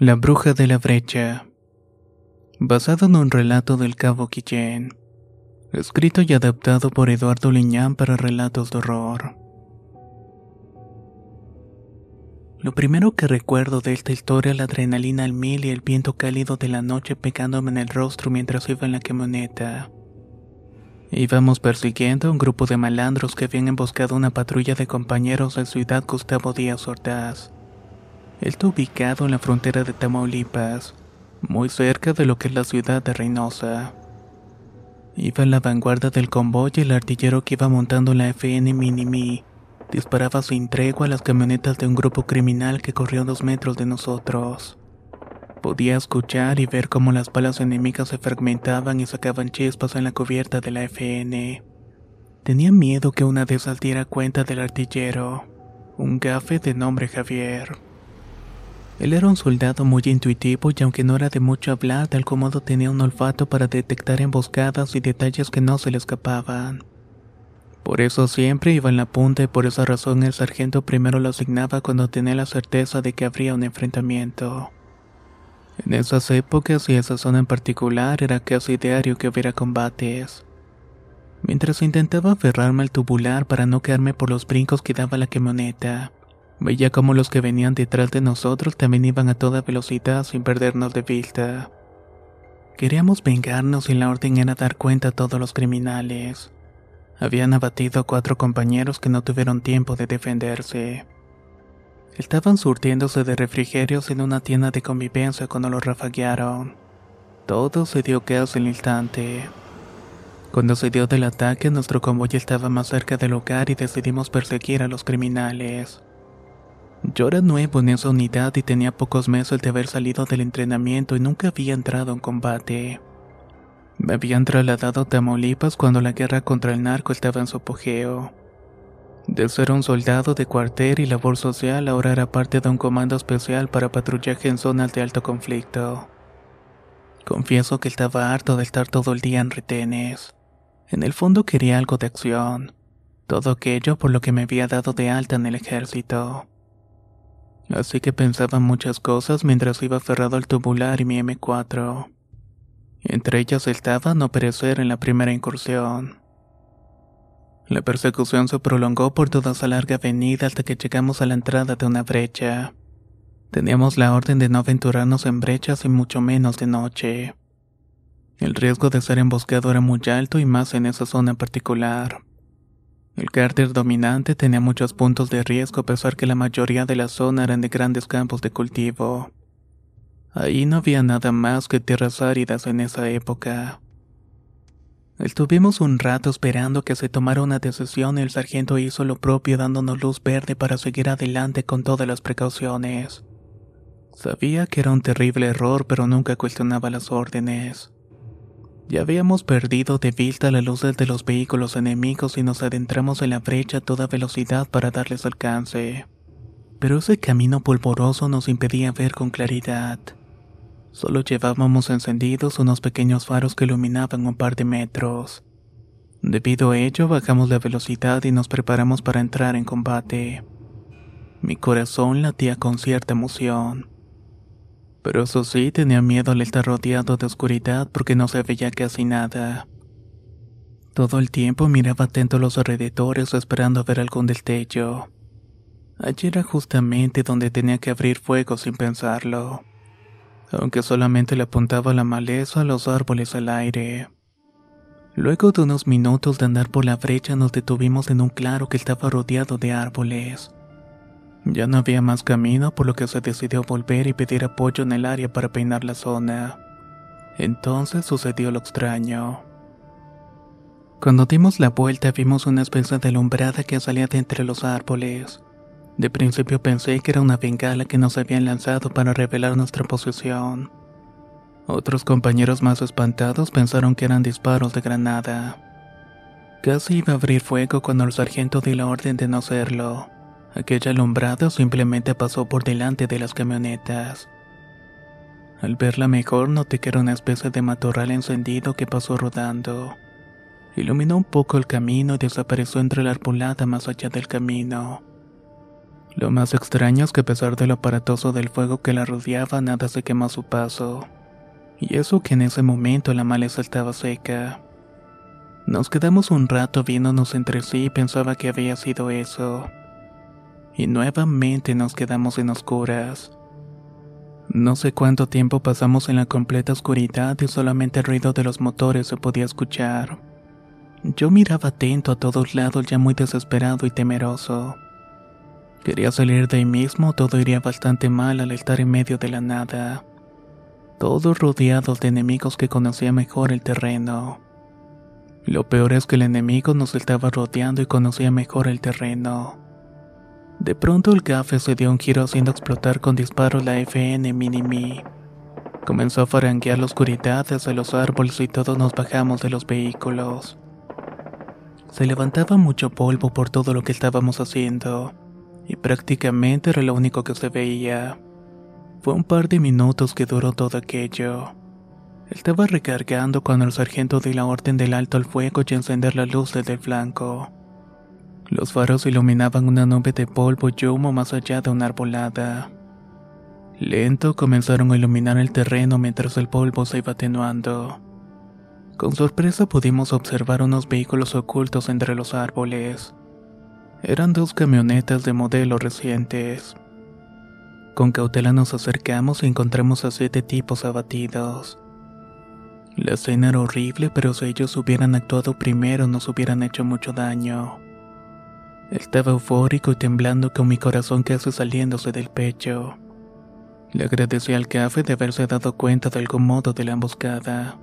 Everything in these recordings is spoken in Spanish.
La bruja de la brecha. Basado en un relato del cabo Guillén. Escrito y adaptado por Eduardo Liñán para relatos de horror. Lo primero que recuerdo de esta historia es la adrenalina al mil y el viento cálido de la noche pegándome en el rostro mientras iba en la camioneta. Íbamos persiguiendo a un grupo de malandros que habían emboscado una patrulla de compañeros de Ciudad Gustavo Díaz Ordaz. Está ubicado en la frontera de Tamaulipas, muy cerca de lo que es la ciudad de Reynosa. Iba en la vanguardia del convoy y el artillero que iba montando la FN Minimi disparaba sin tregua a las camionetas de un grupo criminal que corrió dos metros de nosotros. Podía escuchar y ver cómo las balas enemigas se fragmentaban y sacaban chispas en la cubierta de la FN. Tenía miedo que una de esas diera cuenta del artillero, un gafe de nombre Javier. Él era un soldado muy intuitivo y aunque no era de mucho hablar, de algún modo tenía un olfato para detectar emboscadas y detalles que no se le escapaban. Por eso siempre iba en la punta y por esa razón el sargento primero lo asignaba cuando tenía la certeza de que habría un enfrentamiento. En esas épocas y esa zona en particular era casi diario que hubiera combates. Mientras intentaba aferrarme al tubular para no quedarme por los brincos que daba la camioneta, Veía como los que venían detrás de nosotros también iban a toda velocidad sin perdernos de vista. Queríamos vengarnos y la orden era dar cuenta a todos los criminales. Habían abatido a cuatro compañeros que no tuvieron tiempo de defenderse. Estaban surtiéndose de refrigerios en una tienda de convivencia cuando los rafaguearon. Todo se dio caos en el instante. Cuando se dio del ataque, nuestro convoy estaba más cerca del lugar y decidimos perseguir a los criminales. Yo era nuevo en esa unidad y tenía pocos meses de haber salido del entrenamiento y nunca había entrado en combate. Me habían trasladado a Tamaulipas cuando la guerra contra el narco estaba en su apogeo. De ser un soldado de cuartel y labor social, ahora era parte de un comando especial para patrullaje en zonas de alto conflicto. Confieso que estaba harto de estar todo el día en retenes. En el fondo quería algo de acción. Todo aquello por lo que me había dado de alta en el ejército así que pensaba muchas cosas mientras iba aferrado al tubular y mi M4. Entre ellas estaba no perecer en la primera incursión. La persecución se prolongó por toda esa larga avenida hasta que llegamos a la entrada de una brecha. Teníamos la orden de no aventurarnos en brechas y mucho menos de noche. El riesgo de ser emboscado era muy alto y más en esa zona particular. El cárter dominante tenía muchos puntos de riesgo a pesar que la mayoría de la zona eran de grandes campos de cultivo. Ahí no había nada más que tierras áridas en esa época. Estuvimos un rato esperando que se tomara una decisión y el sargento hizo lo propio dándonos luz verde para seguir adelante con todas las precauciones. Sabía que era un terrible error pero nunca cuestionaba las órdenes. Ya habíamos perdido de vista las luces de los vehículos enemigos y nos adentramos en la brecha a toda velocidad para darles alcance. Pero ese camino polvoroso nos impedía ver con claridad. Solo llevábamos encendidos unos pequeños faros que iluminaban un par de metros. Debido a ello, bajamos la velocidad y nos preparamos para entrar en combate. Mi corazón latía con cierta emoción. Pero eso sí, tenía miedo al estar rodeado de oscuridad porque no se veía casi nada. Todo el tiempo miraba atento a los alrededores esperando ver algún destello. Allí era justamente donde tenía que abrir fuego sin pensarlo, aunque solamente le apuntaba la maleza a los árboles al aire. Luego de unos minutos de andar por la brecha nos detuvimos en un claro que estaba rodeado de árboles. Ya no había más camino por lo que se decidió volver y pedir apoyo en el área para peinar la zona. Entonces sucedió lo extraño. Cuando dimos la vuelta vimos una especie de alumbrada que salía de entre los árboles. De principio pensé que era una bengala que nos habían lanzado para revelar nuestra posición. Otros compañeros más espantados pensaron que eran disparos de granada. Casi iba a abrir fuego cuando el sargento dio la orden de no hacerlo. Aquella alumbrada simplemente pasó por delante de las camionetas. Al verla mejor noté que era una especie de matorral encendido que pasó rodando. Iluminó un poco el camino y desapareció entre la arbolada más allá del camino. Lo más extraño es que a pesar de lo aparatoso del fuego que la rodeaba, nada se quemó a su paso. Y eso que en ese momento la maleza estaba seca. Nos quedamos un rato viéndonos entre sí y pensaba que había sido eso. Y nuevamente nos quedamos en oscuras. No sé cuánto tiempo pasamos en la completa oscuridad y solamente el ruido de los motores se podía escuchar. Yo miraba atento a todos lados ya muy desesperado y temeroso. Quería salir de ahí mismo, todo iría bastante mal al estar en medio de la nada. Todos rodeados de enemigos que conocía mejor el terreno. Lo peor es que el enemigo nos estaba rodeando y conocía mejor el terreno. De pronto el gafe se dio un giro haciendo explotar con disparos la FN Mini-Me. Comenzó a faranguear la oscuridad desde los árboles y todos nos bajamos de los vehículos. Se levantaba mucho polvo por todo lo que estábamos haciendo y prácticamente era lo único que se veía. Fue un par de minutos que duró todo aquello. Estaba recargando cuando el sargento dio la orden del alto al fuego y encender las luces del flanco. Los faros iluminaban una nube de polvo y humo más allá de una arbolada. Lento comenzaron a iluminar el terreno mientras el polvo se iba atenuando. Con sorpresa pudimos observar unos vehículos ocultos entre los árboles. Eran dos camionetas de modelo recientes. Con cautela nos acercamos y encontramos a siete tipos abatidos. La escena era horrible, pero si ellos hubieran actuado primero nos hubieran hecho mucho daño. Estaba eufórico y temblando con mi corazón casi saliéndose del pecho. Le agradecí al café de haberse dado cuenta de algún modo de la emboscada.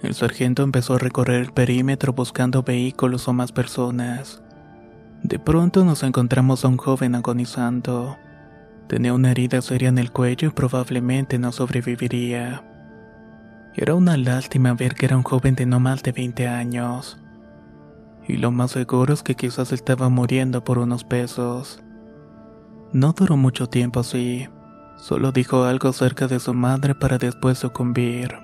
El sargento empezó a recorrer el perímetro buscando vehículos o más personas. De pronto nos encontramos a un joven agonizando. Tenía una herida seria en el cuello y probablemente no sobreviviría. Era una lástima ver que era un joven de no más de 20 años. Y lo más seguro es que quizás estaba muriendo por unos pesos. No duró mucho tiempo así. Solo dijo algo cerca de su madre para después sucumbir.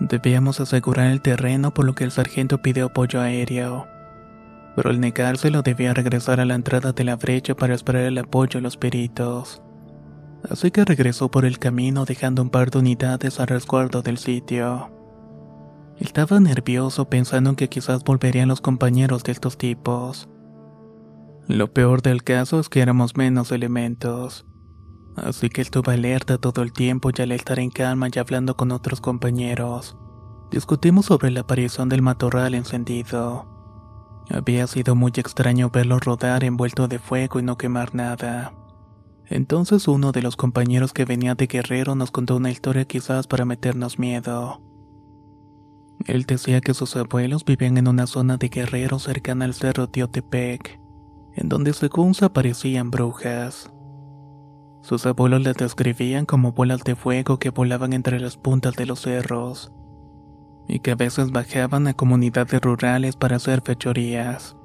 Debíamos asegurar el terreno por lo que el sargento pidió apoyo aéreo pero al negárselo debía regresar a la entrada de la brecha para esperar el apoyo de los peritos. Así que regresó por el camino dejando un par de unidades al resguardo del sitio. Estaba nervioso pensando en que quizás volverían los compañeros de estos tipos. Lo peor del caso es que éramos menos elementos. Así que estuve alerta todo el tiempo y al estar en calma y hablando con otros compañeros, discutimos sobre la aparición del matorral encendido. Había sido muy extraño verlo rodar envuelto de fuego y no quemar nada. Entonces uno de los compañeros que venía de Guerrero nos contó una historia quizás para meternos miedo. Él decía que sus abuelos vivían en una zona de Guerrero cercana al cerro Teotepec, en donde según se aparecían brujas. Sus abuelos las describían como bolas de fuego que volaban entre las puntas de los cerros y que a veces bajaban a comunidades rurales para hacer fechorías.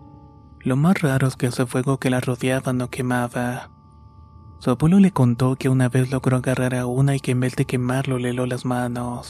Lo más raro es que ese fuego que la rodeaba no quemaba. Su abuelo le contó que una vez logró agarrar a una y que en vez de quemarlo le heló las manos.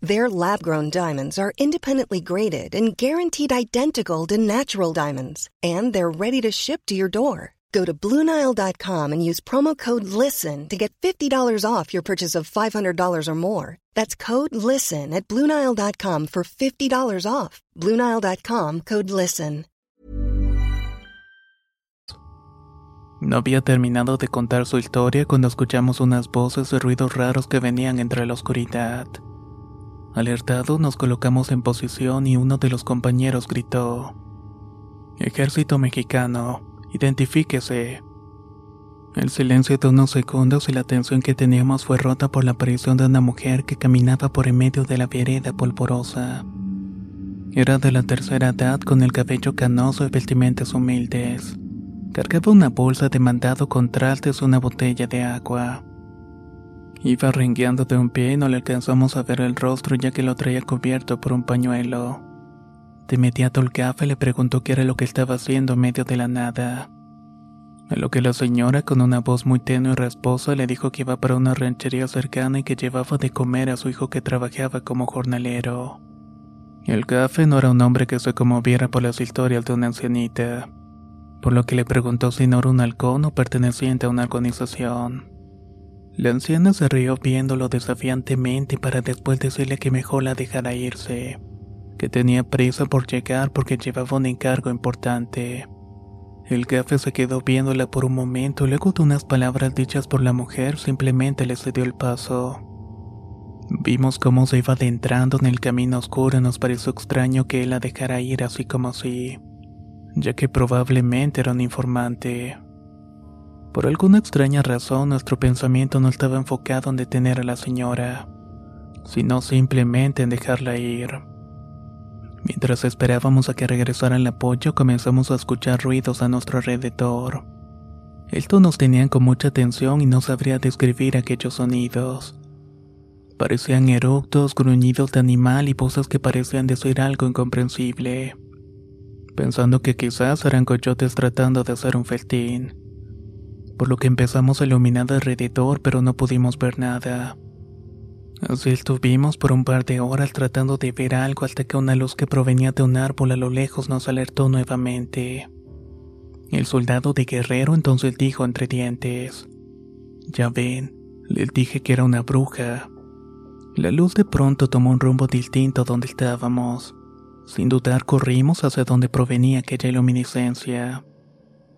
Their lab-grown diamonds are independently graded and guaranteed identical to natural diamonds, and they're ready to ship to your door. Go to BlueNile.com and use promo code LISTEN to get $50 off your purchase of $500 or more. That's code LISTEN at BlueNile.com for $50 off. BlueNile.com code LISTEN. No había terminado de contar su historia cuando escuchamos unas voces y ruidos raros que venían entre la oscuridad. Alertados nos colocamos en posición y uno de los compañeros gritó, Ejército mexicano, identifíquese. El silencio de unos segundos y la tensión que teníamos fue rota por la aparición de una mujer que caminaba por en medio de la vereda polvorosa. Era de la tercera edad con el cabello canoso y vestimentas humildes. Cargaba una bolsa de mandado con trastes una botella de agua. Iba rengueando de un pie y no le alcanzamos a ver el rostro ya que lo traía cubierto por un pañuelo. De inmediato el café le preguntó qué era lo que estaba haciendo en medio de la nada. A lo que la señora, con una voz muy tenue y rasposa, le dijo que iba para una ranchería cercana y que llevaba de comer a su hijo que trabajaba como jornalero. El café no era un hombre que se conmoviera por las historias de una ancianita por lo que le preguntó si no era un halcón o perteneciente a una organización. La anciana se rió viéndolo desafiantemente para después decirle que mejor la dejara irse, que tenía prisa por llegar porque llevaba un encargo importante. El café se quedó viéndola por un momento y luego de unas palabras dichas por la mujer simplemente le cedió el paso. Vimos cómo se iba adentrando en el camino oscuro y nos pareció extraño que él la dejara ir así como así ya que probablemente era un informante. Por alguna extraña razón nuestro pensamiento no estaba enfocado en detener a la señora, sino simplemente en dejarla ir. Mientras esperábamos a que regresara el apoyo, comenzamos a escuchar ruidos a nuestro alrededor. Estos nos tenían con mucha atención y no sabría describir aquellos sonidos. Parecían eructos, gruñidos de animal y voces que parecían decir algo incomprensible pensando que quizás eran coyotes tratando de hacer un festín. Por lo que empezamos a iluminar alrededor, pero no pudimos ver nada. Así estuvimos por un par de horas tratando de ver algo hasta que una luz que provenía de un árbol a lo lejos nos alertó nuevamente. El soldado de guerrero entonces dijo entre dientes, Ya ven, les dije que era una bruja. La luz de pronto tomó un rumbo distinto donde estábamos. Sin dudar corrimos hacia donde provenía aquella iluminiscencia.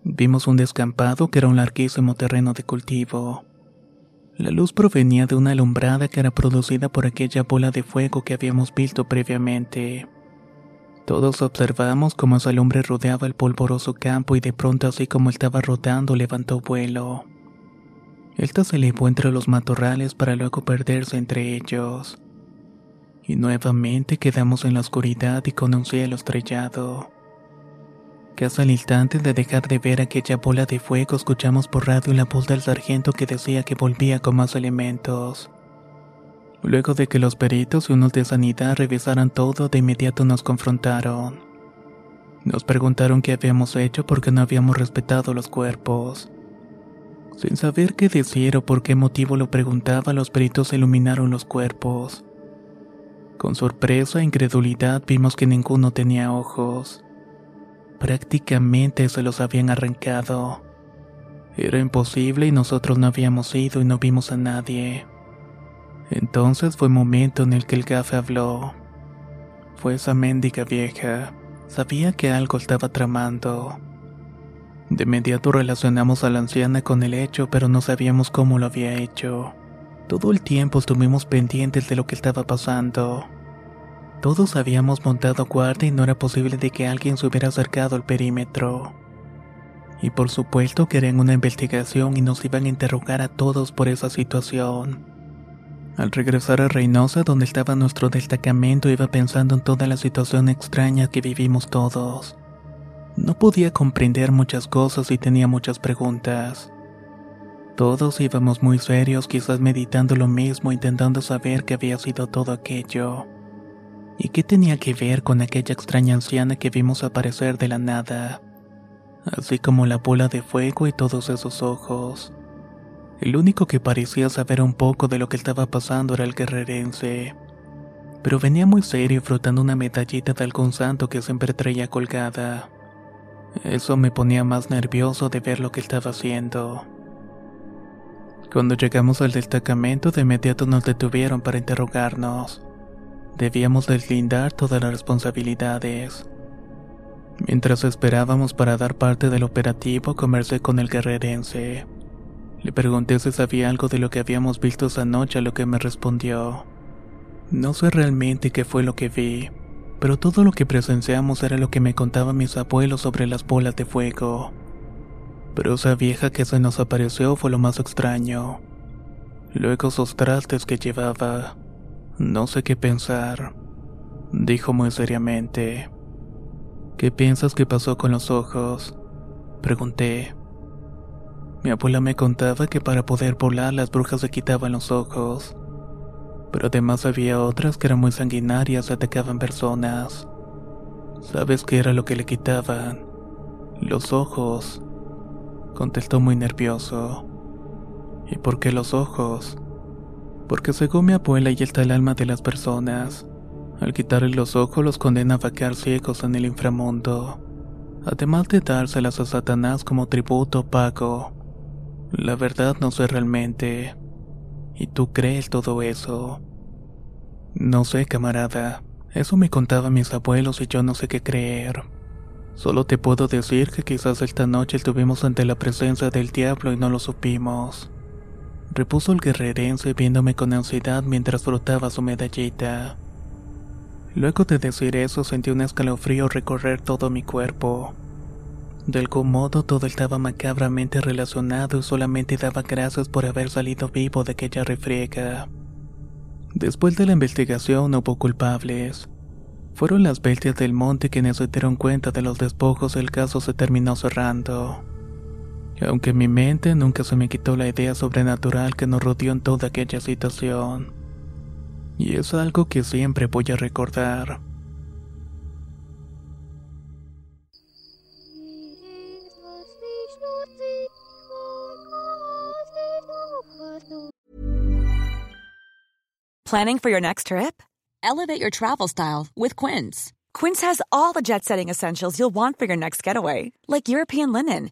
Vimos un descampado que era un larguísimo terreno de cultivo. La luz provenía de una alumbrada que era producida por aquella bola de fuego que habíamos visto previamente. Todos observamos cómo esa lumbre rodeaba el polvoroso campo y de pronto así como estaba rodando levantó vuelo. Esta se elevó entre los matorrales para luego perderse entre ellos y nuevamente quedamos en la oscuridad y con un cielo estrellado. Casi al instante de dejar de ver aquella bola de fuego escuchamos por radio la voz del sargento que decía que volvía con más elementos. Luego de que los peritos y unos de sanidad revisaran todo, de inmediato nos confrontaron. Nos preguntaron qué habíamos hecho porque no habíamos respetado los cuerpos. Sin saber qué decir o por qué motivo lo preguntaba, los peritos iluminaron los cuerpos. Con sorpresa e incredulidad vimos que ninguno tenía ojos. Prácticamente se los habían arrancado. Era imposible y nosotros no habíamos ido y no vimos a nadie. Entonces fue momento en el que el gafe habló. Fue esa mendiga vieja. Sabía que algo estaba tramando. De inmediato relacionamos a la anciana con el hecho, pero no sabíamos cómo lo había hecho. Todo el tiempo estuvimos pendientes de lo que estaba pasando. Todos habíamos montado guardia y no era posible de que alguien se hubiera acercado al perímetro. Y por supuesto que querían una investigación y nos iban a interrogar a todos por esa situación. Al regresar a Reynosa, donde estaba nuestro destacamento, iba pensando en toda la situación extraña que vivimos todos. No podía comprender muchas cosas y tenía muchas preguntas. Todos íbamos muy serios, quizás meditando lo mismo, intentando saber qué había sido todo aquello. ¿Y qué tenía que ver con aquella extraña anciana que vimos aparecer de la nada? Así como la bola de fuego y todos esos ojos. El único que parecía saber un poco de lo que estaba pasando era el guerrerense. Pero venía muy serio frotando una medallita de algún santo que siempre traía colgada. Eso me ponía más nervioso de ver lo que estaba haciendo. Cuando llegamos al destacamento, de inmediato nos detuvieron para interrogarnos. Debíamos deslindar todas las responsabilidades. Mientras esperábamos para dar parte del operativo, conversé con el guerrerense. Le pregunté si sabía algo de lo que habíamos visto esa noche, a lo que me respondió. No sé realmente qué fue lo que vi, pero todo lo que presenciamos era lo que me contaban mis abuelos sobre las bolas de fuego. Pero esa vieja que se nos apareció fue lo más extraño. Luego esos trastes que llevaba. No sé qué pensar. Dijo muy seriamente. ¿Qué piensas que pasó con los ojos? Pregunté. Mi abuela me contaba que para poder volar las brujas se quitaban los ojos. Pero además había otras que eran muy sanguinarias y atacaban personas. ¿Sabes qué era lo que le quitaban? Los ojos. Contestó muy nervioso. ¿Y por qué los ojos? Porque según mi abuela y está el alma de las personas. Al quitarle los ojos los condena a vaquear ciegos en el inframundo, además de dárselas a Satanás como tributo pago. La verdad no sé realmente. ¿Y tú crees todo eso? No sé, camarada. Eso me contaban mis abuelos y yo no sé qué creer. Solo te puedo decir que quizás esta noche estuvimos ante la presencia del diablo y no lo supimos. Repuso el guerrerense viéndome con ansiedad mientras frotaba su medallita. Luego de decir eso sentí un escalofrío recorrer todo mi cuerpo. De algún modo todo estaba macabramente relacionado y solamente daba gracias por haber salido vivo de aquella refriega. Después de la investigación no hubo culpables. Fueron las bestias del monte quienes se dieron cuenta de los despojos y el caso se terminó cerrando. Aunque mi mente nunca se me quitó la idea sobrenatural que nos rodeó en toda aquella situación y es algo que siempre voy a recordar. Planning for your next trip? Elevate your travel style with Quince. Quince has all the jet setting essentials you'll want for your next getaway, like European linen,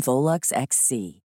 Volux XC.